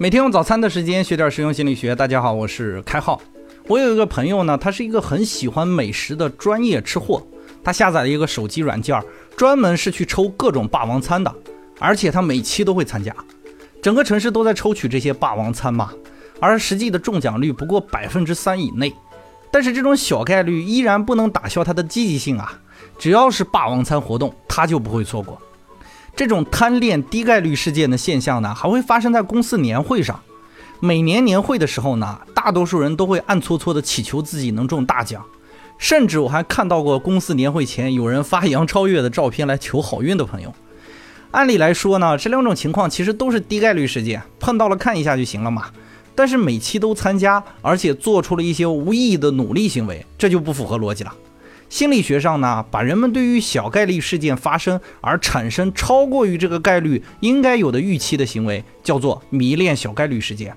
每天用早餐的时间学点实用心理学。大家好，我是开浩。我有一个朋友呢，他是一个很喜欢美食的专业吃货。他下载了一个手机软件，专门是去抽各种霸王餐的，而且他每期都会参加。整个城市都在抽取这些霸王餐嘛，而实际的中奖率不过百分之三以内。但是这种小概率依然不能打消他的积极性啊！只要是霸王餐活动，他就不会错过。这种贪恋低概率事件的现象呢，还会发生在公司年会上。每年年会的时候呢，大多数人都会暗搓搓的祈求自己能中大奖，甚至我还看到过公司年会前有人发杨超越的照片来求好运的朋友。按理来说呢，这两种情况其实都是低概率事件，碰到了看一下就行了嘛。但是每期都参加，而且做出了一些无意义的努力行为，这就不符合逻辑了。心理学上呢，把人们对于小概率事件发生而产生超过于这个概率应该有的预期的行为，叫做迷恋小概率事件。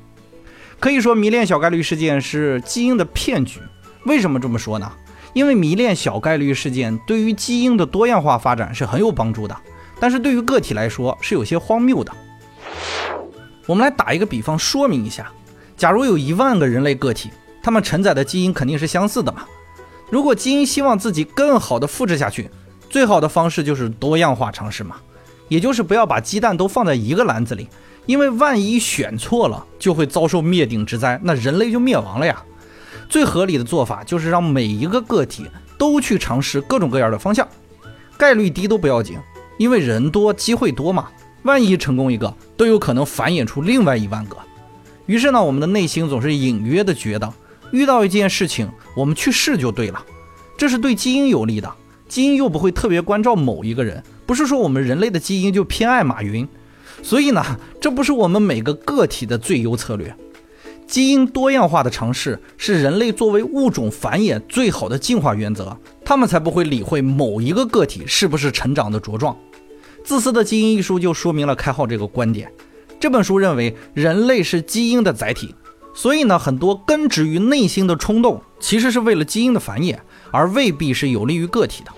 可以说，迷恋小概率事件是基因的骗局。为什么这么说呢？因为迷恋小概率事件对于基因的多样化发展是很有帮助的，但是对于个体来说是有些荒谬的。我们来打一个比方说明一下：假如有一万个人类个体，他们承载的基因肯定是相似的嘛。如果基因希望自己更好的复制下去，最好的方式就是多样化尝试嘛，也就是不要把鸡蛋都放在一个篮子里，因为万一选错了，就会遭受灭顶之灾，那人类就灭亡了呀。最合理的做法就是让每一个个体都去尝试各种各样的方向，概率低都不要紧，因为人多机会多嘛，万一成功一个，都有可能繁衍出另外一万个。于是呢，我们的内心总是隐约的觉得。遇到一件事情，我们去试就对了，这是对基因有利的。基因又不会特别关照某一个人，不是说我们人类的基因就偏爱马云。所以呢，这不是我们每个个体的最优策略。基因多样化的尝试是人类作为物种繁衍最好的进化原则，他们才不会理会某一个个体是不是成长的茁壮。自私的基因一书就说明了开浩这个观点。这本书认为，人类是基因的载体。所以呢，很多根植于内心的冲动，其实是为了基因的繁衍，而未必是有利于个体的。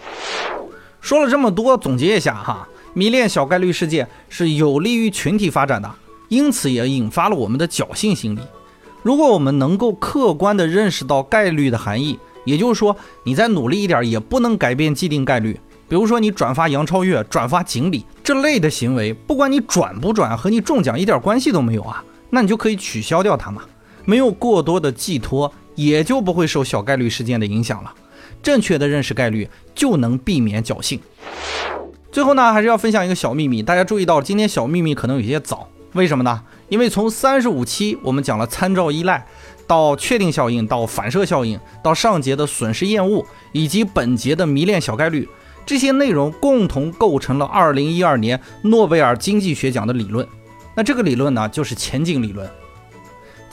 说了这么多，总结一下哈，迷恋小概率事件是有利于群体发展的，因此也引发了我们的侥幸心理。如果我们能够客观地认识到概率的含义，也就是说，你再努力一点也不能改变既定概率。比如说，你转发杨超越、转发锦鲤这类的行为，不管你转不转，和你中奖一点关系都没有啊，那你就可以取消掉它嘛。没有过多的寄托，也就不会受小概率事件的影响了。正确的认识概率，就能避免侥幸。最后呢，还是要分享一个小秘密，大家注意到今天小秘密可能有些早，为什么呢？因为从三十五期我们讲了参照依赖，到确定效应，到反射效应，到上节的损失厌恶，以及本节的迷恋小概率，这些内容共同构成了二零一二年诺贝尔经济学奖的理论。那这个理论呢，就是前景理论。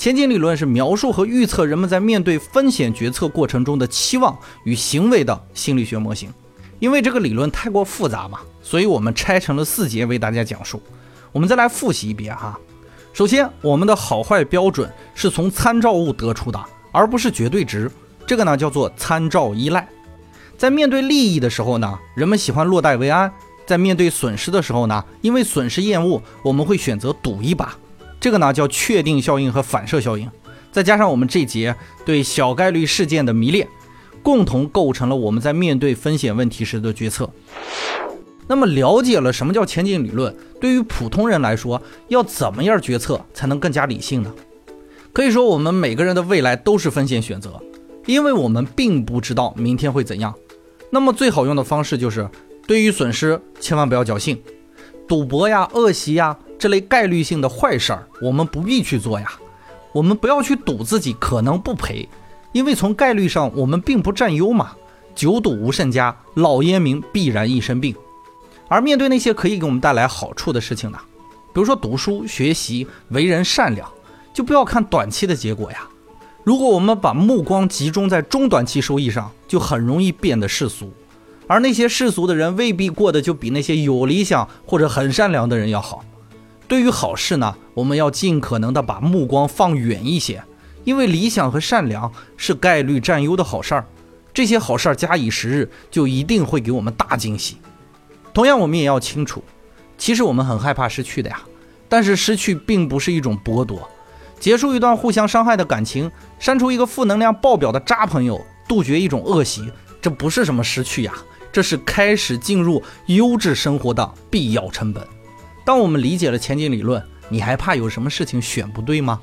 前景理论是描述和预测人们在面对风险决策过程中的期望与行为的心理学模型。因为这个理论太过复杂嘛，所以我们拆成了四节为大家讲述。我们再来复习一遍哈。首先，我们的好坏标准是从参照物得出的，而不是绝对值。这个呢叫做参照依赖。在面对利益的时候呢，人们喜欢落袋为安；在面对损失的时候呢，因为损失厌恶，我们会选择赌一把。这个呢叫确定效应和反射效应，再加上我们这节对小概率事件的迷恋，共同构成了我们在面对风险问题时的决策。那么了解了什么叫前景理论，对于普通人来说，要怎么样决策才能更加理性呢？可以说，我们每个人的未来都是风险选择，因为我们并不知道明天会怎样。那么最好用的方式就是，对于损失千万不要侥幸，赌博呀、恶习呀。这类概率性的坏事儿，我们不必去做呀。我们不要去赌自己可能不赔，因为从概率上我们并不占优嘛。久赌无甚家，老烟民必然一生病。而面对那些可以给我们带来好处的事情呢，比如说读书、学习、为人善良，就不要看短期的结果呀。如果我们把目光集中在中短期收益上，就很容易变得世俗。而那些世俗的人未必过得就比那些有理想或者很善良的人要好。对于好事呢，我们要尽可能的把目光放远一些，因为理想和善良是概率占优的好事儿。这些好事儿加以时日，就一定会给我们大惊喜。同样，我们也要清楚，其实我们很害怕失去的呀。但是失去并不是一种剥夺，结束一段互相伤害的感情，删除一个负能量爆表的渣朋友，杜绝一种恶习，这不是什么失去呀，这是开始进入优质生活的必要成本。当我们理解了前景理论，你还怕有什么事情选不对吗？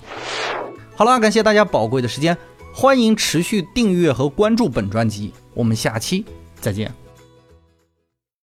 好了，感谢大家宝贵的时间，欢迎持续订阅和关注本专辑，我们下期再见。